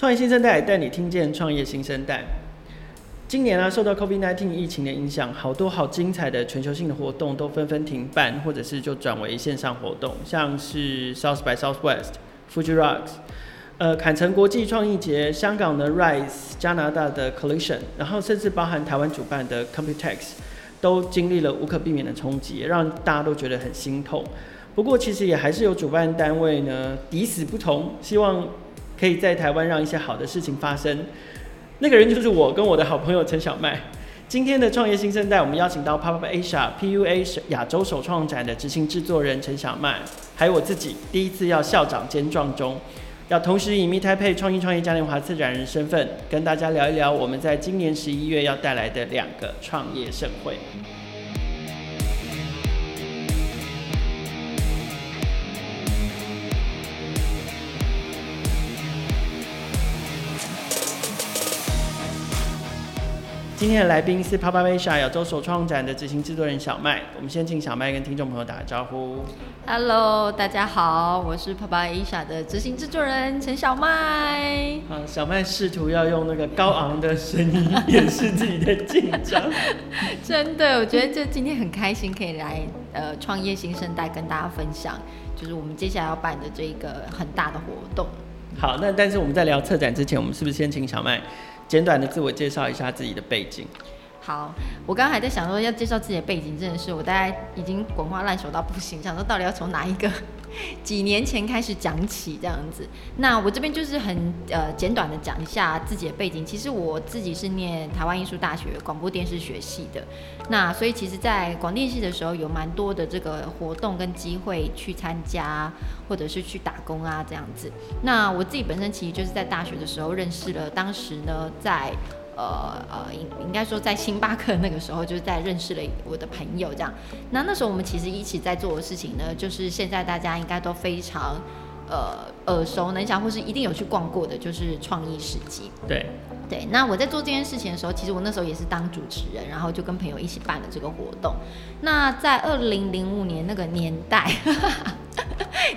创业新生代带你听见创业新生代。今年啊，受到 COVID-19 疫情的影响，好多好精彩的全球性的活动都纷纷停办，或者是就转为线上活动，像是 South by Southwest、Fuji Rocks、呃坎城国际创意节、香港的 Rise、加拿大的 Collision，然后甚至包含台湾主办的 Computex，都经历了无可避免的冲击，让大家都觉得很心痛。不过，其实也还是有主办单位呢，抵死不从，希望可以在台湾让一些好的事情发生。那个人就是我跟我的好朋友陈小麦。今天的创业新生代，我们邀请到 PopUp Asia PUA 亚洲首创展的执行制作人陈小麦，还有我自己，第一次要校长兼撞钟，要同时以 Meet Taipei 创意创业嘉年华策展人身份，跟大家聊一聊我们在今年十一月要带来的两个创业盛会。今天的来宾是 Papa Asia 亚洲首创展的执行制作人小麦，我们先请小麦跟听众朋友打个招呼。Hello，大家好，我是 Papa Asia 的执行制作人陈小麦。好，小麦试图要用那个高昂的声音掩饰自己的紧张。真的，我觉得就今天很开心可以来呃创业新生代跟大家分享，就是我们接下来要办的这一个很大的活动。好，那但是我们在聊策展之前，我们是不是先请小麦？简短的自我介绍一下自己的背景。好，我刚刚还在想说要介绍自己的背景，真的是我大概已经滚瓜烂熟到不行，想说到底要从哪一个 几年前开始讲起这样子。那我这边就是很呃简短的讲一下自己的背景。其实我自己是念台湾艺术大学广播电视学系的，那所以其实，在广电系的时候有蛮多的这个活动跟机会去参加，或者是去打工啊这样子。那我自己本身其实就是在大学的时候认识了，当时呢在。呃呃，应应该说在星巴克那个时候，就是在认识了我的朋友这样。那那时候我们其实一起在做的事情呢，就是现在大家应该都非常呃耳熟能详，或是一定有去逛过的，就是创意市集。对对。那我在做这件事情的时候，其实我那时候也是当主持人，然后就跟朋友一起办了这个活动。那在二零零五年那个年代。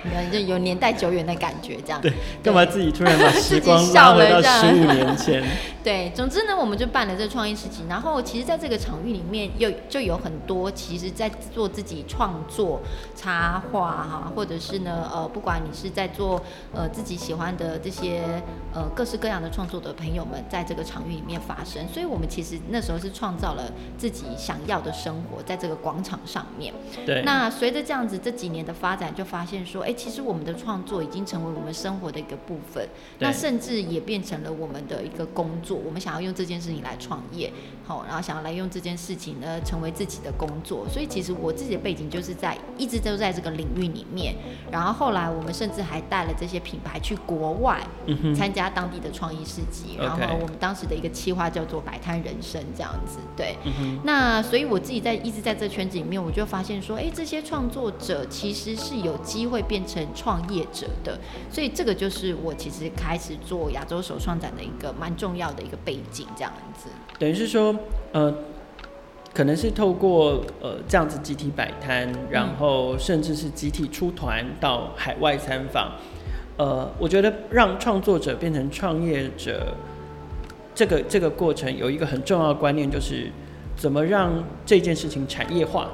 你看，就有年代久远的感觉，这样。对，干嘛自己突然把时光拉回到十五年前？对，总之呢，我们就办了这个创意市集。然后，其实，在这个场域里面，又就有很多其实在做自己创作插画哈，或者是呢，呃，不管你是在做呃自己喜欢的这些呃各式各样的创作的朋友们，在这个场域里面发生。所以我们其实那时候是创造了自己想要的生活，在这个广场上面。对。那随着这样子这几年的发展，就发现说，哎。其实我们的创作已经成为我们生活的一个部分，那甚至也变成了我们的一个工作。我们想要用这件事情来创业，好，然后想要来用这件事情呢成为自己的工作。所以其实我自己的背景就是在一直都在这个领域里面。然后后来我们甚至还带了这些品牌去国外参加当地的创意市集。然后我们当时的一个企划叫做“摆摊人生”这样子。对，那所以我自己在一直在这圈子里面，我就发现说，哎，这些创作者其实是有机会变成创业者的，所以这个就是我其实开始做亚洲首创展的一个蛮重要的一个背景，这样子。等于是说，呃，可能是透过呃这样子集体摆摊，然后甚至是集体出团到海外参访，呃，我觉得让创作者变成创业者，这个这个过程有一个很重要的观念，就是怎么让这件事情产业化。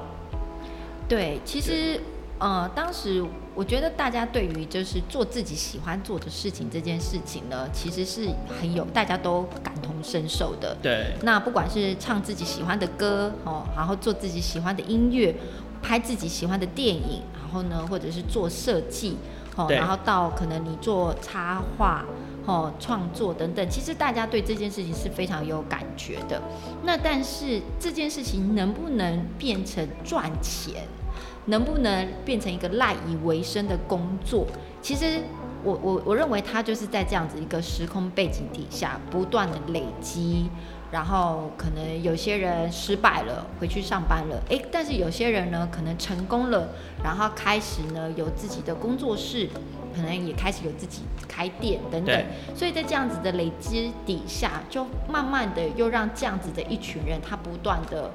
对，其实。呃，当时我觉得大家对于就是做自己喜欢做的事情这件事情呢，其实是很有大家都感同身受的。对。那不管是唱自己喜欢的歌哦，然后做自己喜欢的音乐，拍自己喜欢的电影，然后呢，或者是做设计哦，然后到可能你做插画哦，创作等等，其实大家对这件事情是非常有感觉的。那但是这件事情能不能变成赚钱？能不能变成一个赖以为生的工作？其实我我我认为它就是在这样子一个时空背景底下不断的累积，然后可能有些人失败了，回去上班了，诶，但是有些人呢可能成功了，然后开始呢有自己的工作室，可能也开始有自己开店等等，所以在这样子的累积底下，就慢慢的又让这样子的一群人，他不断的。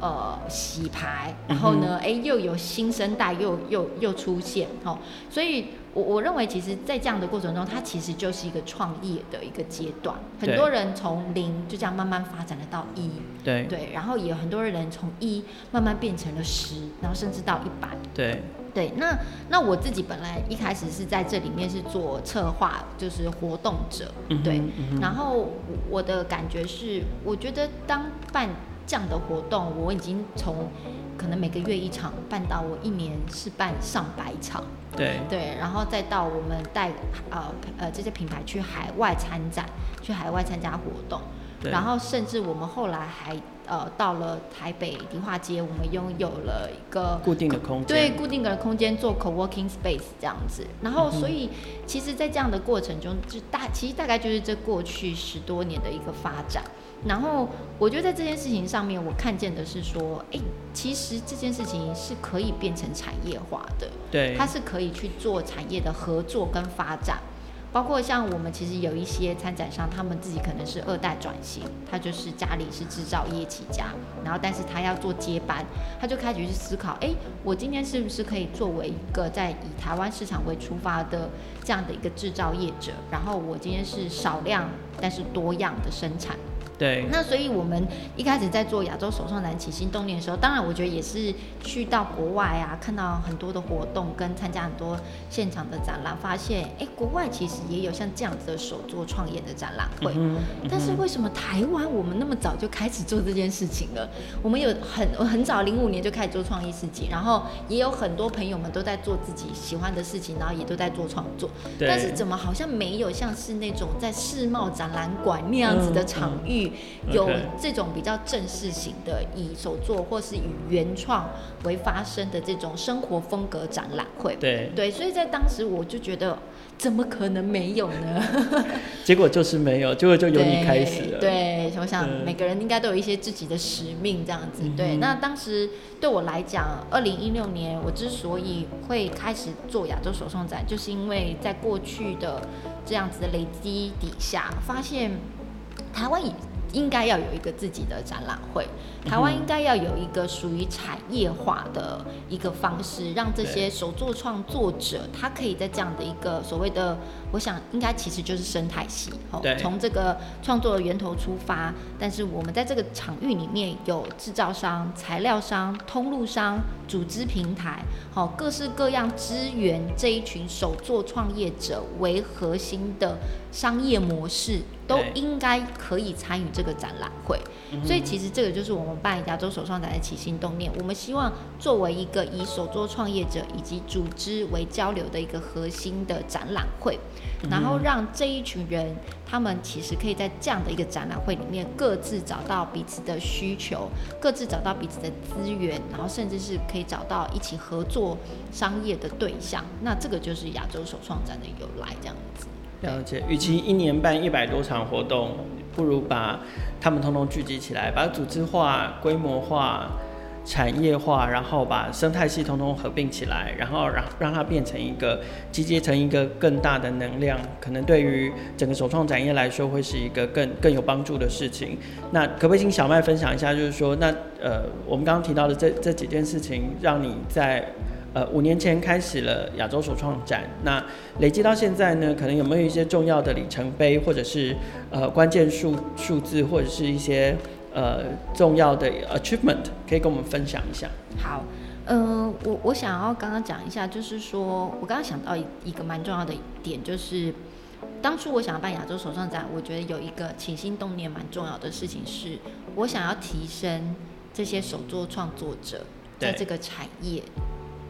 呃，洗牌，然后呢，哎、嗯，又有新生代又又又出现，哦，所以我我认为，其实，在这样的过程中，它其实就是一个创业的一个阶段。很多人从零就这样慢慢发展了到一，对对，然后也有很多人从一慢慢变成了十，然后甚至到一百，对对。那那我自己本来一开始是在这里面是做策划，就是活动者，嗯、对、嗯。然后我的感觉是，我觉得当办这样的活动，我已经从可能每个月一场办到我一年是办上百场。对对，然后再到我们带呃呃这些品牌去海外参展，去海外参加活动，然后甚至我们后来还呃到了台北迪化街，我们拥有了一个固定的空间，对固定的空间做 co-working space 这样子。然后所以、嗯、其实，在这样的过程中，就大其实大概就是这过去十多年的一个发展。然后我觉得在这件事情上面，我看见的是说，哎，其实这件事情是可以变成产业化的，对，它是可以去做产业的合作跟发展，包括像我们其实有一些参展商，他们自己可能是二代转型，他就是家里是制造业起家，然后但是他要做接班，他就开始去思考，哎，我今天是不是可以作为一个在以台湾市场为出发的这样的一个制造业者，然后我今天是少量但是多样的生产。对，那所以我们一开始在做亚洲手创展起心动念的时候，当然我觉得也是去到国外啊，看到很多的活动，跟参加很多现场的展览，发现哎，国外其实也有像这样子的手作创业的展览会，嗯嗯。但是为什么台湾我们那么早就开始做这件事情了？我们有很很早零五年就开始做创意市集，然后也有很多朋友们都在做自己喜欢的事情，然后也都在做创作。但是怎么好像没有像是那种在世贸展览馆那样子的场域？有这种比较正式型的，以手作或是以原创为发生的这种生活风格展览会，对对，所以在当时我就觉得，怎么可能没有呢？结果就是没有，结果就由你开始了。对，对我想每个人应该都有一些自己的使命，这样子。嗯、对，那当时对我来讲，二零一六年我之所以会开始做亚洲手创展，就是因为在过去的这样子的累积底下，发现台湾以应该要有一个自己的展览会，台湾应该要有一个属于产业化的一个方式，让这些手作创作者，他可以在这样的一个所谓的，我想应该其实就是生态系，哦，从这个创作的源头出发，但是我们在这个场域里面有制造商、材料商、通路商、组织平台，好，各式各样支援这一群手作创业者为核心的商业模式。都应该可以参与这个展览会，所以其实这个就是我们办亚洲手创展的起心动念。我们希望作为一个以手作创业者以及组织为交流的一个核心的展览会，然后让这一群人，他们其实可以在这样的一个展览会里面各自找到彼此的需求，各自找到彼此的资源，然后甚至是可以找到一起合作商业的对象。那这个就是亚洲手创展的由来，这样子。了解，与其一年办一百多场活动，不如把他们通通聚集起来，把组织化、规模化、产业化，然后把生态系统统合并起来，然后让让它变成一个集结成一个更大的能量，可能对于整个首创展业来说，会是一个更更有帮助的事情。那可不可以请小麦分享一下，就是说，那呃，我们刚刚提到的这这几件事情，让你在。呃，五年前开始了亚洲首创展，那累积到现在呢，可能有没有一些重要的里程碑，或者是呃关键数数字，或者是一些呃重要的 achievement，可以跟我们分享一下？好，呃，我我想要刚刚讲一下，就是说我刚刚想到一个蛮重要的点，就是当初我想要办亚洲首创展，我觉得有一个起心动念蛮重要的事情是，我想要提升这些手作创作者在这个产业。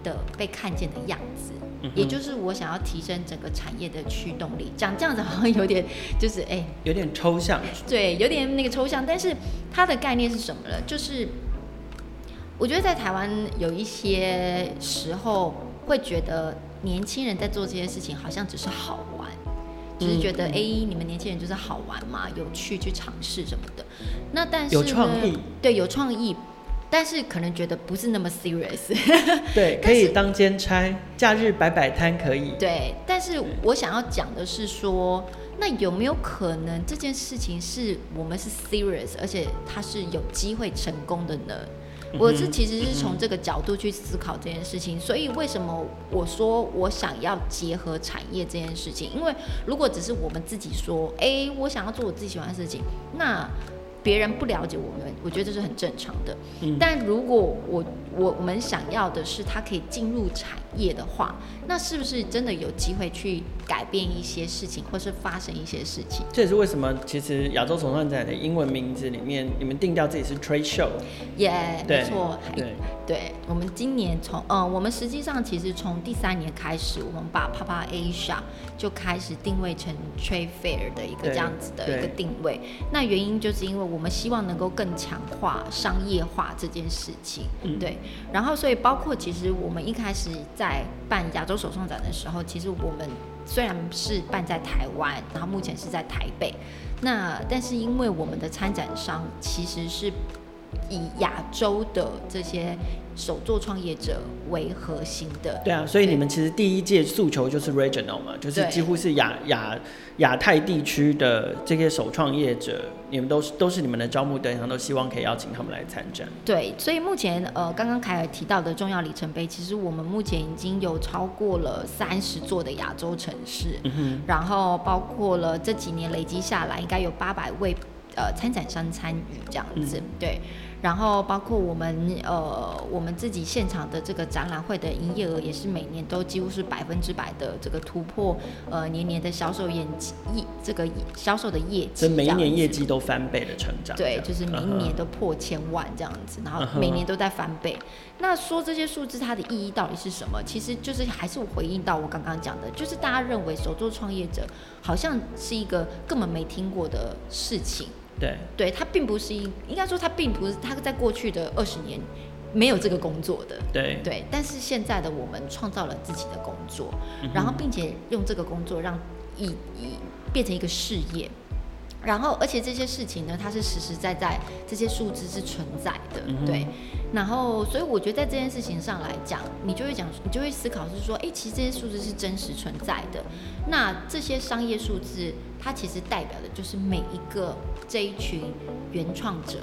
的被看见的样子，嗯，也就是我想要提升整个产业的驱动力。讲这样子好像有点就是哎，有点抽象。对，有点那个抽象。但是它的概念是什么呢？就是我觉得在台湾有一些时候会觉得年轻人在做这些事情好像只是好玩，就是觉得哎，你们年轻人就是好玩嘛，有趣去尝试什么的。那但是有创意，对，有创意。但是可能觉得不是那么 serious，对，可以当兼差，假日摆摆摊可以。对，但是我想要讲的是说，那有没有可能这件事情是我们是 serious，而且它是有机会成功的呢？我是其实是从这个角度去思考这件事情，所以为什么我说我想要结合产业这件事情？因为如果只是我们自己说，哎，我想要做我自己喜欢的事情，那。别人不了解我们，我觉得这是很正常的。嗯，但如果我我我们想要的是它可以进入产业的话，那是不是真的有机会去改变一些事情，或是发生一些事情？这也是为什么其实亚洲手创展的英文名字里面，你们定调自己是 trade show。耶，yeah，没错。对，对，我们今年从呃，我们实际上其实从第三年开始，我们把 Papa Asia 就开始定位成 trade fair 的一个这样子的一个定位。那原因就是因为我们希望能够更强化商业化这件事情。嗯，对。然后，所以包括其实我们一开始在办亚洲首创展的时候，其实我们虽然是办在台湾，然后目前是在台北，那但是因为我们的参展商其实是以亚洲的这些。手作创业者为核心的，对啊，所以你们其实第一届诉求就是 regional 嘛，就是几乎是亚亚亚太地区的这些手创业者，你们都是都是你们的招募对象，都希望可以邀请他们来参展。对，所以目前呃，刚刚凯尔提到的重要里程碑，其实我们目前已经有超过了三十座的亚洲城市，然后包括了这几年累积下来，应该有八百位呃参展商参与这样子，嗯、对。然后包括我们呃，我们自己现场的这个展览会的营业额也是每年都几乎是百分之百的这个突破，呃，年年的销售业绩，这个销售的业绩，这每一年业绩都翻倍的成长，对，就是每一年都破千万这样子，然后每年都在翻倍。那说这些数字它的意义到底是什么？其实就是还是回应到我刚刚讲的，就是大家认为手作创业者好像是一个根本没听过的事情。对，对他并不是应应该说他并不是他在过去的二十年没有这个工作的，对。对，但是现在的我们创造了自己的工作，嗯、然后并且用这个工作让以以变成一个事业。然后，而且这些事情呢，它是实实在在，这些数字是存在的，嗯、对。然后，所以我觉得在这件事情上来讲，你就会讲，你就会思考是说，哎，其实这些数字是真实存在的。那这些商业数字，它其实代表的就是每一个这一群原创者。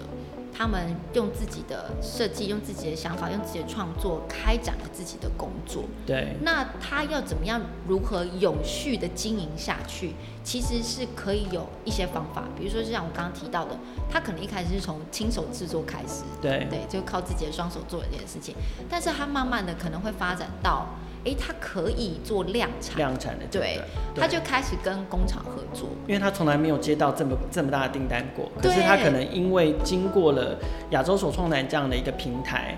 他们用自己的设计，用自己的想法，用自己的创作，开展了自己的工作。对。那他要怎么样，如何永续的经营下去？其实是可以有一些方法，比如说就像我刚刚提到的，他可能一开始是从亲手制作开始，对对，就靠自己的双手做一件事情。但是他慢慢的可能会发展到。哎，他可以做量产，量产的对，对，他就开始跟工厂合作，因为他从来没有接到这么这么大的订单过。可是他可能因为经过了亚洲手创展这样的一个平台，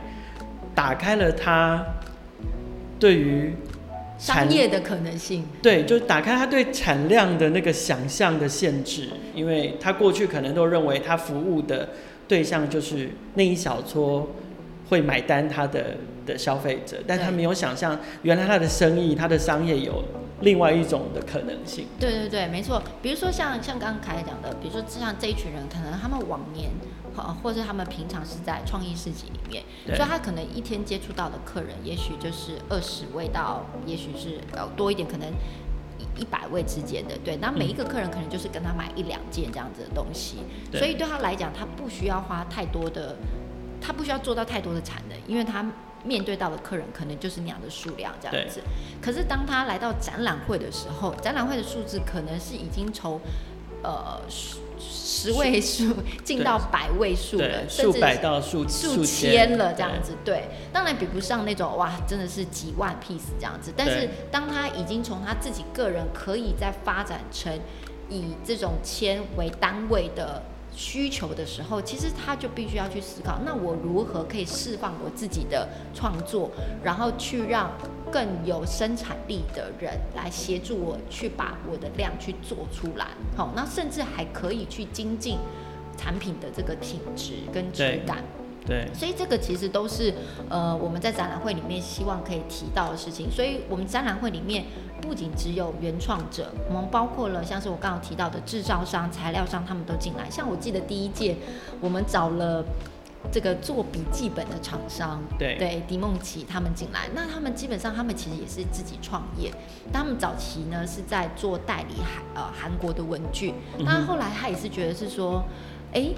打开了他对于商业的可能性。对，就打开他对产量的那个想象的限制，因为他过去可能都认为他服务的对象就是那一小撮会买单他的。的消费者，但他没有想象，原来他的生意、他的商业有另外一种的可能性。对对对，没错。比如说像像刚刚凯讲的，比如说像这一群人，可能他们往年，或者他们平常是在创意市集里面，所以他可能一天接触到的客人，也许就是二十位到，也许是呃多一点，可能一百位之间的。对，那每一个客人可能就是跟他买一两件这样子的东西，所以对他来讲，他不需要花太多的，他不需要做到太多的产能，因为他。面对到的客人可能就是那样的数量这样子，可是当他来到展览会的时候，展览会的数字可能是已经从呃十位数进到百位数了，数百到数数千了这样子。对，当然比不上那种哇，真的是几万 piece 这样子。但是当他已经从他自己个人可以再发展成以这种千为单位的。需求的时候，其实他就必须要去思考，那我如何可以释放我自己的创作，然后去让更有生产力的人来协助我去把我的量去做出来。好，那甚至还可以去精进产品的这个品质跟质感。对，所以这个其实都是呃我们在展览会里面希望可以提到的事情。所以我们展览会里面不仅只有原创者，我们包括了像是我刚刚提到的制造商、材料商，他们都进来。像我记得第一届我们找了这个做笔记本的厂商，对对，迪梦琪他们进来。那他们基本上他们其实也是自己创业，他们早期呢是在做代理韩呃韩国的文具，那后来他也是觉得是说，哎。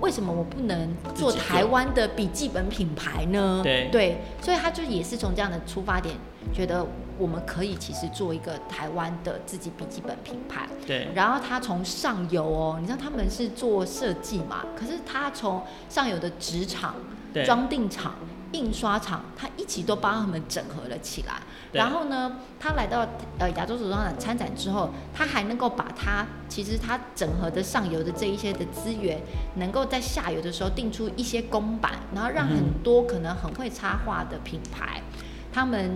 为什么我不能做台湾的笔记本品牌呢？对对，所以他就也是从这样的出发点，觉得我们可以其实做一个台湾的自己笔记本品牌。对，然后他从上游哦，你知道他们是做设计嘛？可是他从上游的纸厂、装订厂。印刷厂，他一起都帮他们整合了起来。然后呢，他来到呃亚洲手装展参展之后，他还能够把他其实他整合的上游的这一些的资源，能够在下游的时候定出一些公版，然后让很多可能很会插画的品牌，嗯、他们。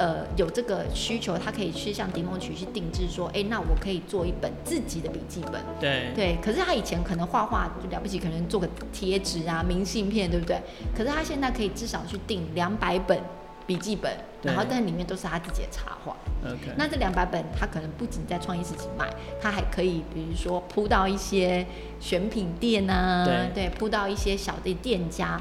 呃，有这个需求，他可以去向迪梦曲去定制，说，哎，那我可以做一本自己的笔记本。对对，可是他以前可能画画就了不起，可能做个贴纸啊、明信片，对不对？可是他现在可以至少去订两百本笔记本，然后但里面都是他自己的插画。OK。那这两百本，他可能不仅在创意市集卖，他还可以，比如说铺到一些选品店啊，对，对，铺到一些小的店家。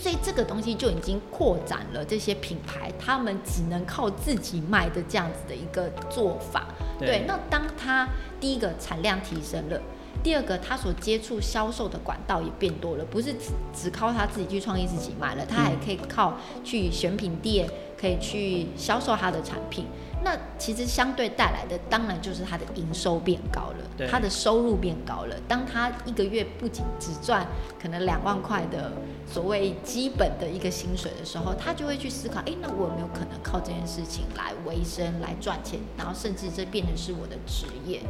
所以这个东西就已经扩展了这些品牌，他们只能靠自己卖的这样子的一个做法。对，对，那当他第一个产量提升了，第二个他所接触销售的管道也变多了，不是只只靠他自己去创意自己卖了，他还可以靠去选品店，可以去销售他的产品。那其实相对带来的，当然就是他的营收变高了，他的收入变高了。当他一个月不仅只赚可能两万块的所谓基本的一个薪水的时候，他就会去思考：哎，那我有没有可能靠这件事情来维生、来赚钱？然后甚至这变成是我的职业。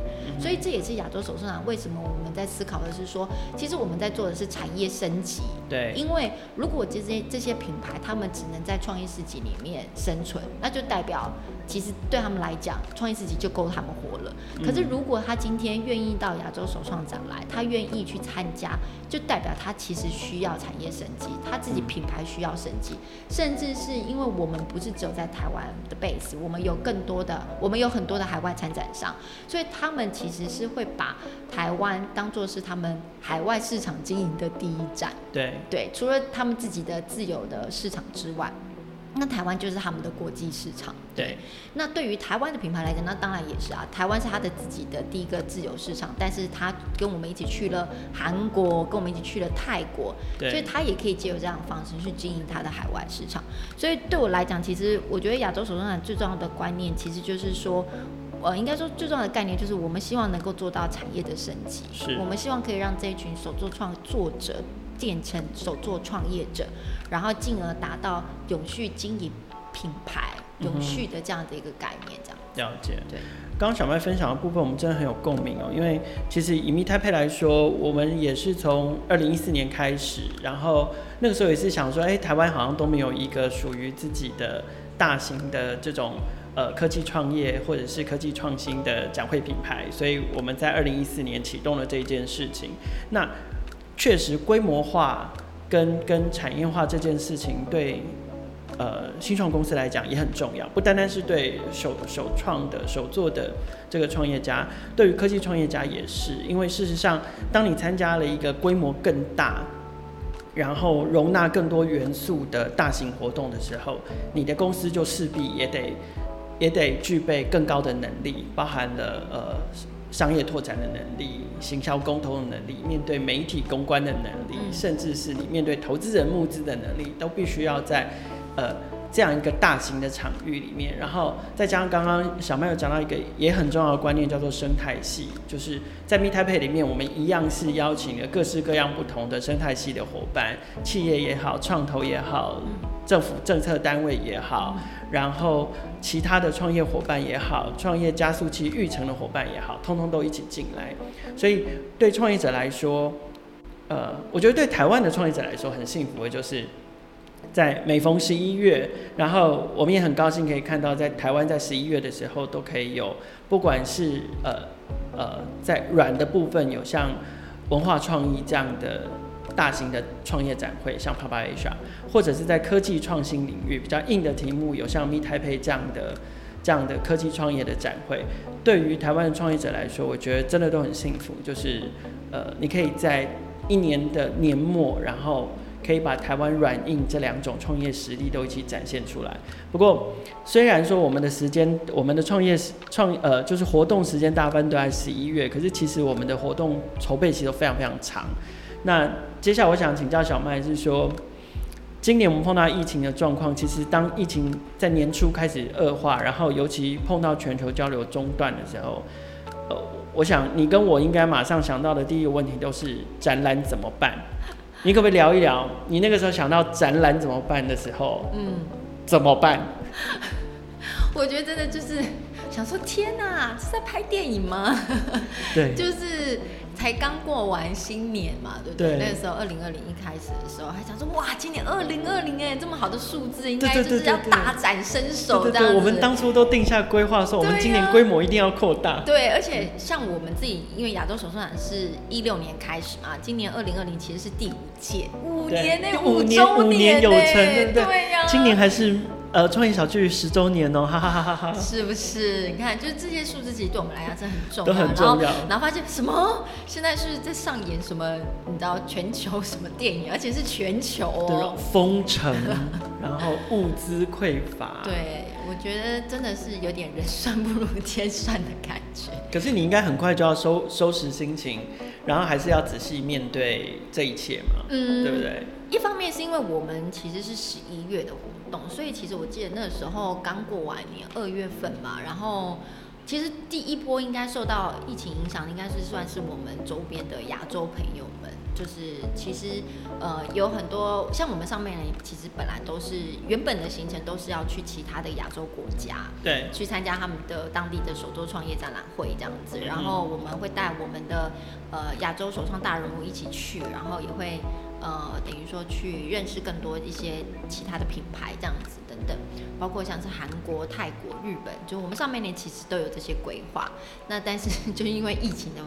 所以这也是亚洲手创展为什么我们在思考的是说，其实我们在做的是产业升级。对，因为如果这些这些品牌他们只能在创意市集里面生存，那就代表。其实对他们来讲，创业自己就够他们活了。可是如果他今天愿意到亚洲首创展来，他愿意去参加，就代表他其实需要产业升级，他自己品牌需要升级，甚至是因为我们不是只有在台湾的 base，我们有更多的，我们有很多的海外参展商，所以他们其实是会把台湾当做是他们海外市场经营的第一站。对对，除了他们自己的自有的市场之外。那台湾就是他们的国际市场，对。那对于台湾的品牌来讲，那当然也是啊。台湾是他的自己的第一个自由市场，但是他跟我们一起去了韩国，跟我们一起去了泰国，所以他也可以借由这样的方式去经营他的海外市场。所以对我来讲，其实我觉得亚洲手创展最重要的观念，其实就是说，呃，应该说最重要的概念就是我们希望能够做到产业的升级，是我们希望可以让这一群手作创作者。变成手作创业者，然后进而达到永续经营品牌、永续的这样的一个概念，这样、嗯、了解。对，刚刚小麦分享的部分，我们真的很有共鸣哦。因为其实以 Meet Taipei 来说，我们也是从二零一四年开始，然后那个时候也是想说，哎，台湾好像都没有一个属于自己的大型的这种呃科技创业或者是科技创新的展会品牌，所以我们在二零一四年启动了这一件事情。那确实，规模化跟跟产业化这件事情对呃新创公司来讲也很重要，不单单是对手首创的首做的这个创业家，对于科技创业家也是。因为事实上，当你参加了一个规模更大，然后容纳更多元素的大型活动的时候，你的公司就势必也得也得具备更高的能力，包含了呃。商业拓展的能力、行销沟通的能力、面对媒体公关的能力，甚至是你面对投资人募资的能力，都必须要在呃这样一个大型的场域里面。然后再加上刚刚小麦有讲到一个也很重要的观念，叫做生态系，就是在 Meet Taipei 里面，我们一样是邀请了各式各样不同的生态系的伙伴，企业也好，创投也好，政府政策单位也好。然后其他的创业伙伴也好，创业加速器育成的伙伴也好，通通都一起进来。所以对创业者来说，呃，我觉得对台湾的创业者来说很幸福的就是，在每逢十一月，然后我们也很高兴可以看到，在台湾在十一月的时候都可以有，不管是呃呃在软的部分有像文化创意这样的。大型的创业展会，像 PapaAsia，或者是在科技创新领域比较硬的题目，有像 Meet Taipei 这样的这样的科技创业的展会。对于台湾的创业者来说，我觉得真的都很幸福，就是呃，你可以在一年的年末，然后可以把台湾软硬这两种创业实力都一起展现出来。不过，虽然说我们的时间，我们的创业创呃就是活动时间大部分都在十一月，可是其实我们的活动筹备期都非常非常长。那接下来我想请教小麦是说，今年我们碰到疫情的状况，其实当疫情在年初开始恶化，然后尤其碰到全球交流中断的时候，呃，我想你跟我应该马上想到的第一个问题都是展览怎么办？你可不可以聊一聊你那个时候想到展览怎么办的时候？嗯，怎么办？我觉得真的就是想说，天哪，是在拍电影吗？对，就是。才刚过完新年嘛，对不对？对，那个时候二零二零一开始的时候，还想说哇，今年二零二零哎，这么好的数字，应该就是要大展身手这样子。我们当初都定下规划说，我们今年规模一定要扩大。对，而且像我们自己，因为亚洲手创展是一六年开始嘛，今年二零二零其实是第五届，五年呢，五年五年有成，对不对？对呀，今年还是。呃，创意小聚十周年哦，哈哈哈哈哈！是不是？你看，就是这些数字其实对我们来讲真的很重要，都很重要。然后，然后发现什么？现在是在上演什么？你知道全球什么电影？而且是全球哦，封城，然后物资匮乏。对，我觉得真的是有点人算不如天算的感觉。可是你应该很快就要收收拾心情，然后还是要仔细面对这一切嘛？嗯，对不对？一方面是因为我们其实是十一月的活动，所以其实我记得那个时候刚过完年，二月份嘛，然后其实第一波应该受到疫情影响，应该是算是我们周边的亚洲朋友们。就是其实呃有很多像我们上面人，其实本来都是原本的行程都是要去其他的亚洲国家，对，去参加他们的当地的首都创业展览会这样子。然后我们会带我们的呃亚洲首创大人物一起去，然后也会呃等于说去认识更多一些其他的品牌这样子等等，包括像是韩国、泰国、日本，就我们上半年其实都有这些规划。那但是 就是因为疫情的。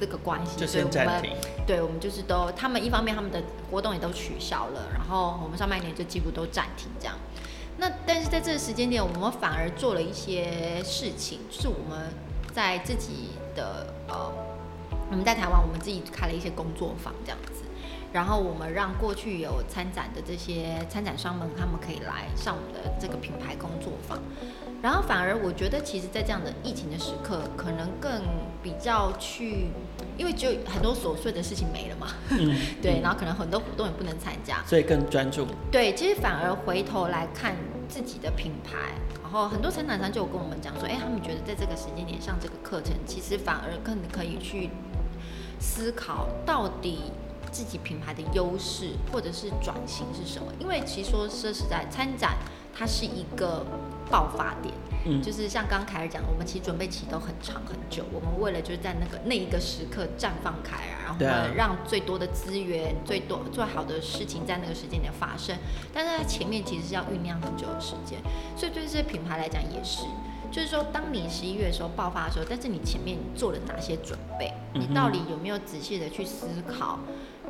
这个关系，所以我们对，我们就是都，他们一方面他们的活动也都取消了，然后我们上半年就几乎都暂停这样。那但是在这个时间点，我们反而做了一些事情，就是我们在自己的呃，我们在台湾，我们自己开了一些工作坊这样子，然后我们让过去有参展的这些参展商们，他们可以来上我们的这个品牌工作坊。然后反而我觉得，其实，在这样的疫情的时刻，可能更比较去，因为就很多琐碎的事情没了嘛，嗯、对，然后可能很多活动也不能参加，所以更专注。对，其实反而回头来看自己的品牌，然后很多参展商就有跟我们讲说，哎，他们觉得在这个时间点上这个课程，其实反而更可以去思考到底自己品牌的优势或者是转型是什么。因为其实说说实在，参展它是一个。爆发点，嗯，就是像刚刚凯尔讲，我们其实准备期都很长很久。我们为了就是在那个那一个时刻绽放开啊，然后让最多的资源、最多最好的事情在那个时间点发生。但是它前面其实是要酝酿很久的时间，所以对这些品牌来讲也是，就是说当你十一月的时候爆发的时候，但是你前面你做了哪些准备？你到底有没有仔细的去思考？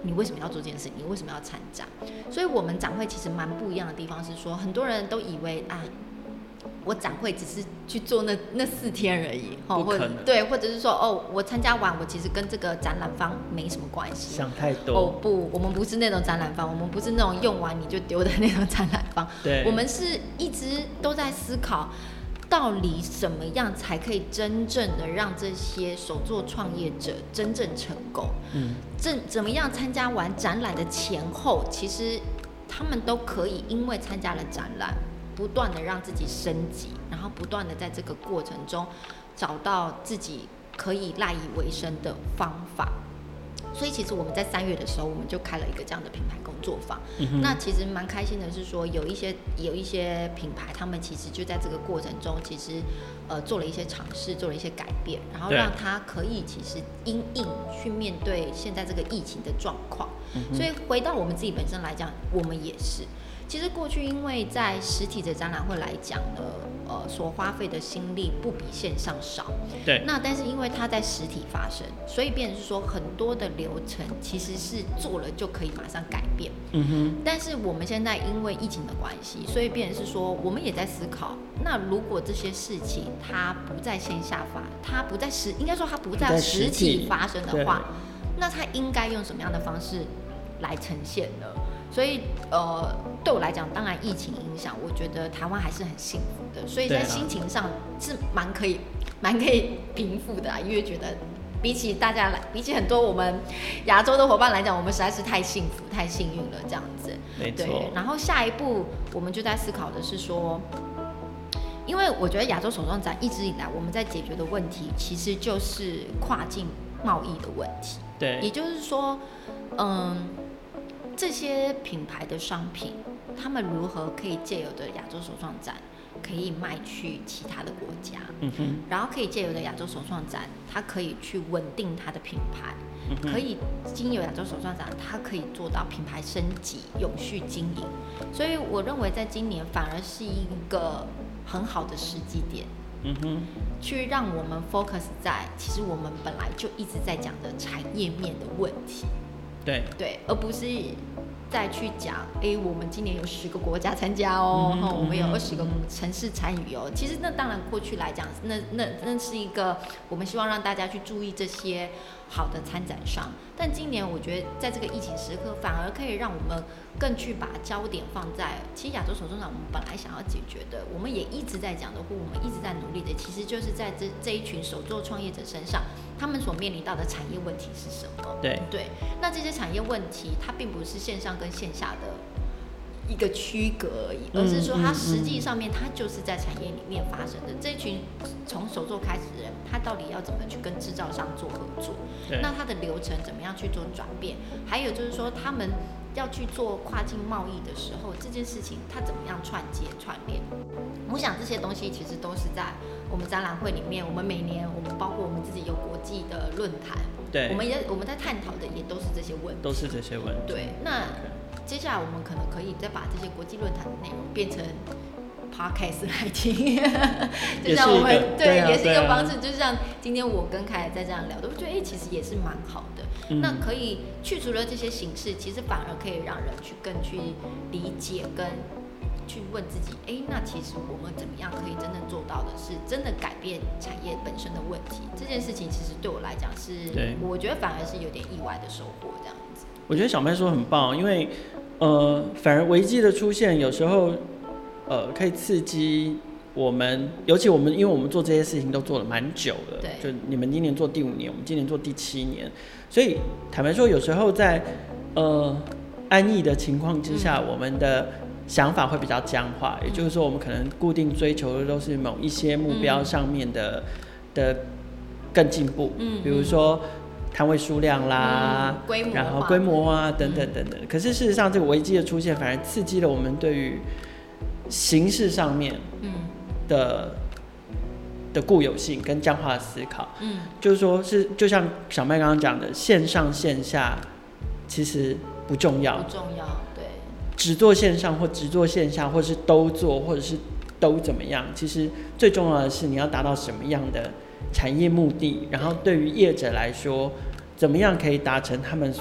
你为什么要做这件事？你为什么要参展？所以我们展会其实蛮不一样的地方是说，很多人都以为啊。我展会只是去做那那四天而已，哦，或者对，或者是说哦，我参加完，我其实跟这个展览方没什么关系。想太多。哦不，我们不是那种展览方，我们不是那种用完你就丢的那种展览方。对。我们是一直都在思考，到底怎么样才可以真正的让这些手作创业者真正成功？嗯。怎怎么样参加完展览的前后，其实他们都可以因为参加了展览。不断的让自己升级，然后不断的在这个过程中找到自己可以赖以为生的方法。所以其实我们在三月的时候，我们就开了一个这样的品牌工作坊。嗯、那其实蛮开心的是说，有一些有一些品牌，他们其实就在这个过程中，其实呃做了一些尝试，做了一些改变，然后让它可以其实因应去面对现在这个疫情的状况。嗯、所以回到我们自己本身来讲，我们也是。其实过去，因为在实体的展览会来讲呢，呃，所花费的心力不比线上少。对。那但是因为它在实体发生，所以变成是说很多的流程其实是做了就可以马上改变。嗯哼。但是我们现在因为疫情的关系，所以变成是说我们也在思考，那如果这些事情它不在线下发，它不在实，应该说它不在实体发生的话，那它应该用什么样的方式来呈现呢？所以，呃，对我来讲，当然疫情影响，我觉得台湾还是很幸福的，所以在心情上是蛮可以、蛮可以平复的啊，因为觉得比起大家来，比起很多我们亚洲的伙伴来讲，我们实在是太幸福、太幸运了，这样子。没错。对。然后下一步，我们就在思考的是说，因为我觉得亚洲手创展一直以来我们在解决的问题，其实就是跨境贸易的问题。对。也就是说，嗯，这些品牌的商品，他们如何可以借由的亚洲手创展，可以卖去其他的国家，嗯哼，然后可以借由的亚洲手创展，它可以去稳定它的品牌，嗯，可以经由亚洲手创展，它可以做到品牌升级、永续经营。所以我认为，在今年反而是一个很好的时机点，嗯哼，去让我们 focus 在其实我们本来就一直在讲的产业面的问题，对对，而不是。再去讲，哎、欸，我们今年有十个国家参加哦，嗯、我们有二十个城市参与哦。其实那当然过去来讲，那那那是一个我们希望让大家去注意这些好的参展商。但今年我觉得，在这个疫情时刻，反而可以让我们更去把焦点放在，其实亚洲手创展我们本来想要解决的，我们也一直在讲的，或我们一直在努力的，其实就是在这这一群手作创业者身上。他们所面临到的产业问题是什么？对对，那这些产业问题，它并不是线上跟线下的一个区隔而已，而是说它实际上面它就是在产业里面发生的。这群从手作开始的人，他到底要怎么去跟制造商做合作？那他的流程怎么样去做转变？还有就是说他们。要去做跨境贸易的时候，这件事情它怎么样串接串联？我想这些东西其实都是在我们展览会里面。我们每年，我们包括我们自己有国际的论坛，对，我们也我们在探讨的也都是这些问题，都是这些问题。对，那接下来我们可能可以再把这些国际论坛的内容变成 podcast 来听，就像我们对，也是一个方式。就像今天我跟凯在这样聊，我觉得哎，其实也是蛮好的。那可以去除了这些形式，其实反而可以让人去更去理解，跟去问自己，哎，那其实我们怎么样可以真正做到的是，真的改变产业本身的问题？这件事情其实对我来讲是，我觉得反而是有点意外的收获，这样子。我觉得小麦说很棒，因为呃，反而危机的出现有时候呃可以刺激。我们尤其我们，因为我们做这些事情都做了蛮久了，对，就你们今年做第五年，我们今年做第七年，所以坦白说，有时候在呃安逸的情况之下，嗯，我们的想法会比较僵化，嗯，也就是说，我们可能固定追求的都是某一些目标上面的，嗯，的更进步，嗯，比如说摊位数量啦，嗯，规模，然后规模啊等等等等。可是事实上，这个危机的出现反而刺激了我们对于形式上面，嗯。的的固有性跟僵化的思考，嗯，就是说是就像小麦刚刚讲的，线上线下其实不重要，不重要，对，只做线上或只做线下，或者是都做，或者是都怎么样，其实最重要的是你要达到什么样的产业目的，然后对于业者来说，怎么样可以达成他们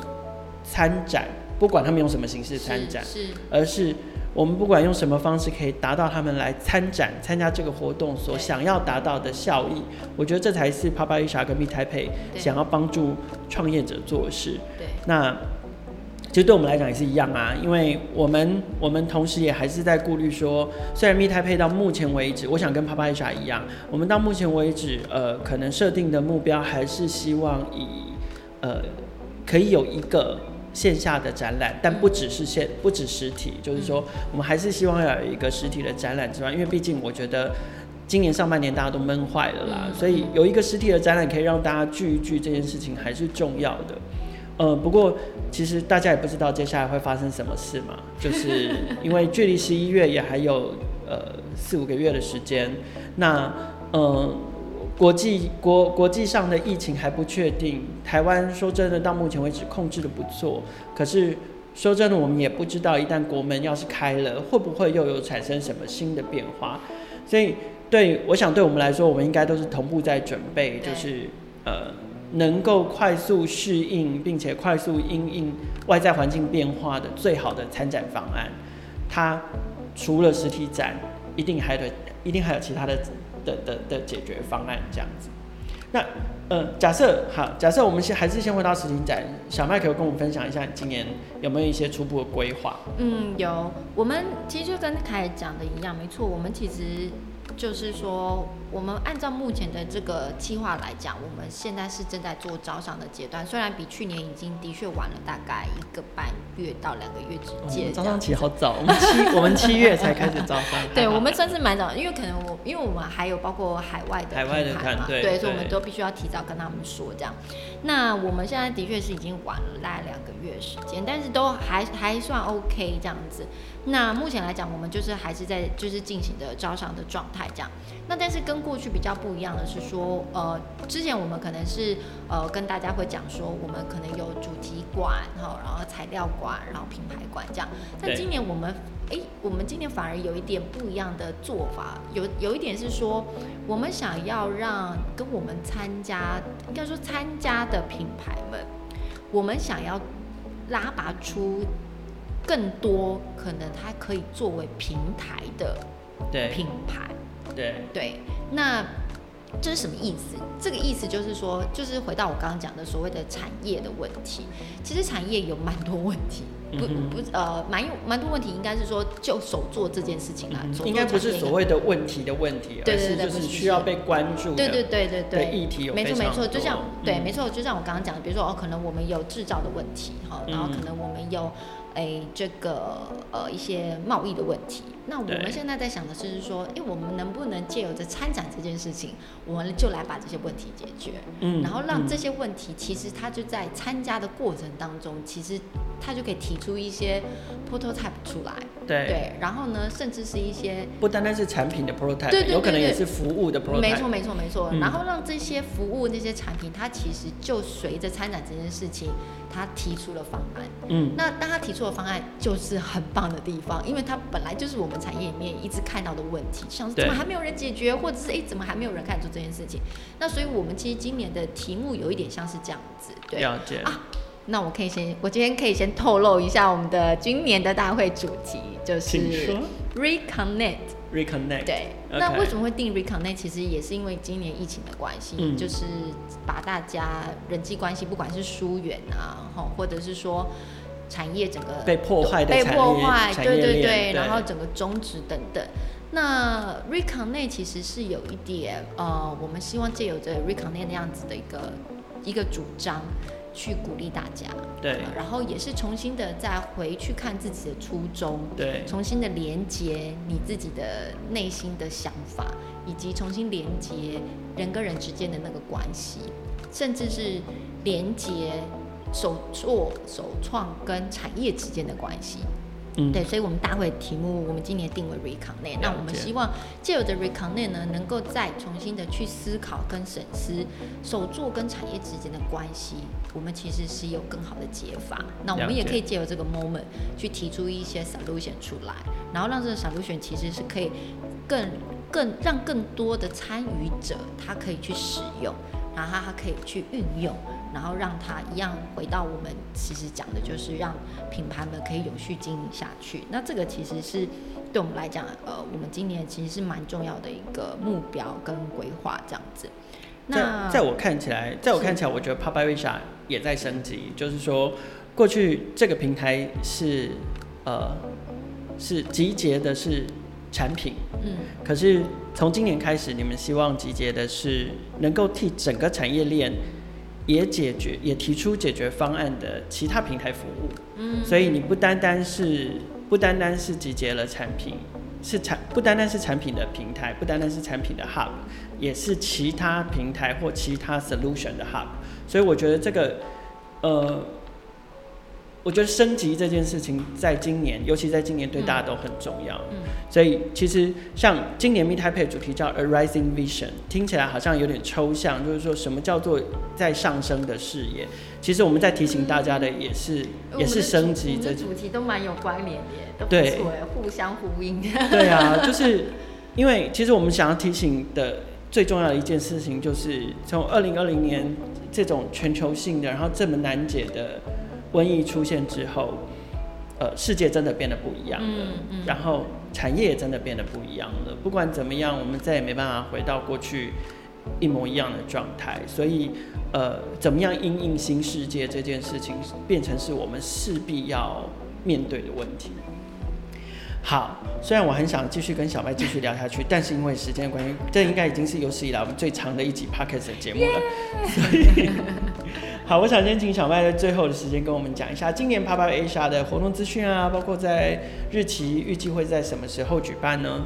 参展，不管他们用什么形式参展，是，是而是。我们不管用什么方式可以达到他们来参展、参加这个活动所想要达到的效益，我觉得这才是 Papayisha 跟 Meet Taipei 想要帮助创业者做事。对，那其实对我们来讲也是一样啊，因为我们我们同时也还是在顾虑说，虽然 Meet Taipei 到目前为止，我想跟 Papayisha 一样，我们到目前为止，呃，可能设定的目标还是希望以呃可以有一个。线下的展览，但不只是线，不止实体，就是说，我们还是希望要有一个实体的展览之外，因为毕竟我觉得今年上半年大家都闷坏了啦，所以有一个实体的展览可以让大家聚一聚，这件事情还是重要的。呃，不过其实大家也不知道接下来会发生什么事嘛，就是因为距离十一月也还有呃四五个月的时间，那呃。国际国国际上的疫情还不确定，台湾说真的，到目前为止控制的不错。可是说真的，我们也不知道一旦国门要是开了，会不会又有产生什么新的变化。所以，对，我想对我们来说，我们应该都是同步在准备，就是呃，能够快速适应并且快速应应外在环境变化的最好的参展方案。它除了实体展，一定还得，一定还有其他的。的的的解决方案这样子，那呃，假设好，假设我们先还是先回到实体展，小麦可以跟我们分享一下你今年有没有一些初步的规划？嗯，有，我们其实就跟凯讲的一样，没错，我们其实就是说，我们按照目前的这个计划来讲，我们现在是正在做招商的阶段，虽然比去年已经的确晚了大概一个半月到两个月之间。招商期好早，我们七我们七月才开始招商。对，我们算是蛮早，因为可能我因为我们还有包括海外的海外的团队，对，所以我们都必须要提早跟他们说这样。那我们现在的确是已经晚了大概两个月时间，但是都还还算 OK 这样子。那目前来讲，我们就是还是在就是进行的招商的状态这样。那但是跟过去比较不一样的是说，呃，之前我们可能是呃跟大家会讲说，我们可能有主题馆，哈，然后材料馆，然后品牌馆这样。但今年我们，哎、欸，我们今年反而有一点不一样的做法，有有一点是说，我们想要让跟我们参加，应该说参加的品牌们，我们想要拉拔出。更多可能它可以作为平台的品牌，对。对，对，那这是什么意思？这个意思就是说，就是回到我刚刚讲的所谓的产业的问题。其实产业有蛮多问题，不不呃，蛮有蛮多问题，应该是说就手做这件事情来做，应该不是所谓的问题的问题，而是就是需要被关注的，对对对对对，议题有没错没错，就像对没错，就像我刚刚讲的，比如说哦，可能我们有制造的问题哈，然后可能我们有。哎，这个呃一些贸易的问题，那我们现在在想的是说，哎，我们能不能借由着参展这件事情，我们就来把这些问题解决，嗯，然后让这些问题其实它就在参加的过程当中，其实它就可以提出一些 prototype 出来，对。对，然后呢，甚至是一些不单单是产品的 prototype，对对，有可能也是服务的。prototype，没错没错没错，然后让这些服务那些产品，它其实就随着参展这件事情。他提出了方案，嗯，那当他提出的方案就是很棒的地方，因为他本来就是我们产业里面一直看到的问题，像是怎么还没有人解决，或者是哎怎么还没有人看出这件事情，那所以我们其实今年的题目有一点像是这样子，对，了解。啊，那我可以先，我今天可以先透露一下我们的今年的大会主题就是 Reconnect。Reconnect，对.那为什么会定 Reconnect？其实也是因为今年疫情的关系，嗯、就是把大家人际关系，不管是疏远啊，或者是说产业整个被破坏的被破坏，对对对，然后整个终止等等。那 Reconnect 其实是有一点，呃，我们希望借由着 Reconnect 那样子的一个一个主张。去鼓励大家，对、呃，然后也是重新的再回去看自己的初衷，对，重新的连接你自己的内心的想法，以及重新连接人跟人之间的那个关系，甚至是连接手作、首创跟产业之间的关系。嗯，对，所以，我们大会题目，我们今年定为 Reconnect。那我们希望借由的 Reconnect 呢，能够再重新的去思考跟审视手作跟产业之间的关系，我们其实是有更好的解法。那我们也可以借由这个 moment 去提出一些 solution 出来，然后让这个 solution 其实是可以更更让更多的参与者他可以去使用，然后他他可以去运用。然后让它一样回到我们其实讲的就是让品牌们可以有序经营下去。那这个其实是对我们来讲，呃，我们今年其实是蛮重要的一个目标跟规划这样子。那在，在我看起来，在我看起来，我觉得 Pop by Risha 也在升级，就是说过去这个平台是呃是集结的是产品，嗯，可是从今年开始，你们希望集结的是能够替整个产业链。也解决，也提出解决方案的其他平台服务。嗯，所以你不单单是不单单是集结了产品，是产不单单是产品的平台，不单单是产品的 hub，也是其他平台或其他 solution 的 hub。所以我觉得这个，呃。我觉得升级这件事情，在今年，尤其在今年，对大家都很重要。嗯，所以其实像今年 Meet Taipei 主题叫 A Rising Vision，听起来好像有点抽象，就是说什么叫做在上升的视野？其实我们在提醒大家的也是，也是升级。这主题都蛮有关联的，对，互相呼应。对啊，就是因为其实我们想要提醒的最重要的一件事情，就是从二零二零年这种全球性的，然后这么难解的。瘟疫出现之后，呃，世界真的变得不一样了，嗯嗯、然后产业也真的变得不一样了。不管怎么样，我们再也没办法回到过去一模一样的状态。所以，呃，怎么样因应新世界这件事情，变成是我们势必要面对的问题。好，虽然我很想继续跟小麦继续聊下去，但是因为时间的关系，这应该已经是有史以来我们最长的一集 Podcast 的节目了。所以，好，我想先请小麦在最后的时间跟我们讲一下今年 Up Asia 的活动资讯啊，包括在日期预计会在什么时候举办呢？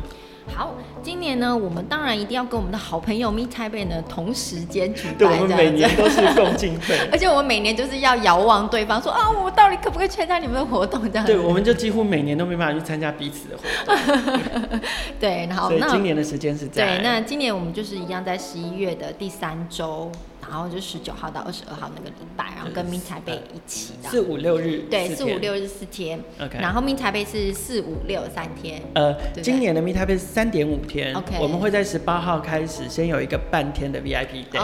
好，今年呢，我们当然一定要跟我们的好朋友 Meet Taipei 呢同时间举办。对，我们每年都是共进退，而且我们每年就是要遥望对方说啊，我到底可不可以参加你们的活动这样。对，我们就几乎每年都没办法去参加彼此的活动。对，然后所以今年的时间是在。对，那今年我们就是一样在十一月的第三周。然后就十九号到二十二号那个礼拜，然后跟 Meet Taipei 一起的。四五六日。对，四五六日四天。OK。然后 Meet Taipei 是四五六三天。呃，今年的是三点五天。OK。我们会在十八号开始，先有一个半天的 VIP Day，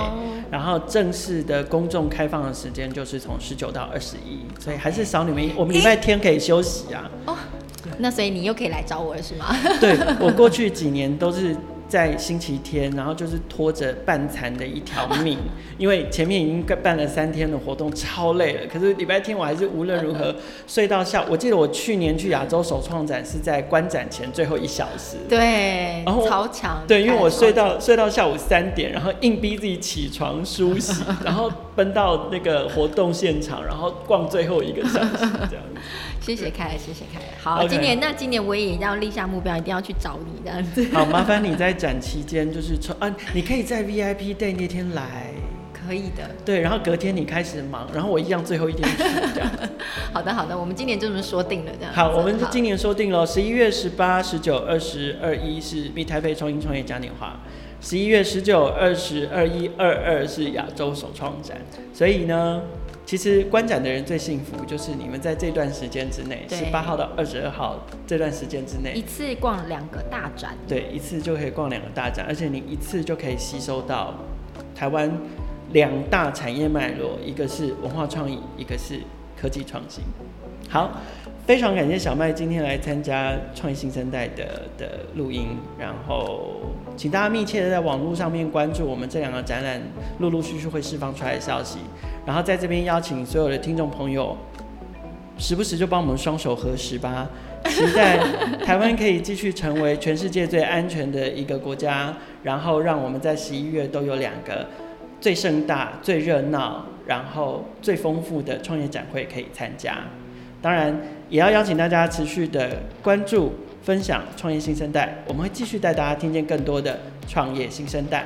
然后正式的公众开放的时间就是从十九到二十一，所以还是少你们一，我们礼拜天可以休息啊。哦。那所以你又可以来找我了是吗？对，我过去几年都是。在星期天，然后就是拖着半残的一条命，因为前面已经办了三天的活动，超累了。可是礼拜天我还是无论如何 睡到下午。我记得我去年去亚洲首创展是在观展前最后一小时，对，然后超强，对，因为我睡到睡到下午三点，然后硬逼自己起床梳洗，然后奔到那个活动现场，然后逛最后一个小时这样子。谢谢凯，谢谢凯。好，okay. 今年那今年我也要立下目标，一定要去找你这样子。好，麻烦你在展期间就是抽啊，你可以在 VIP Day 那天来。可以的。对，然后隔天你开始忙，然后我一样最后一天去这样。好的，好的，我们今年就这么说定了这样。好，我们今年说定了，十一月十八、十九、二十、二一是 Meet Taipei 创新创业嘉年华，十一月十九、二十、二一、二二是亚洲首创展，所以呢。其实观展的人最幸福，就是你们在这段时间之内，十八号到二十二号这段时间之内，一次逛两个大展。对，一次就可以逛两个大展，而且你一次就可以吸收到台湾两大产业脉络，一个是文化创意，一个是科技创新。好。非常感谢小麦今天来参加创业新生代的的录音，然后请大家密切的在网络上面关注我们这两个展览陆陆续续会释放出来的消息，然后在这边邀请所有的听众朋友，时不时就帮我们双手合十吧，期待台湾可以继续成为全世界最安全的一个国家，然后让我们在十一月都有两个最盛大、最热闹，然后最丰富的创业展会可以参加。当然，也要邀请大家持续的关注、分享创业新生代，我们会继续带大家听见更多的创业新生代。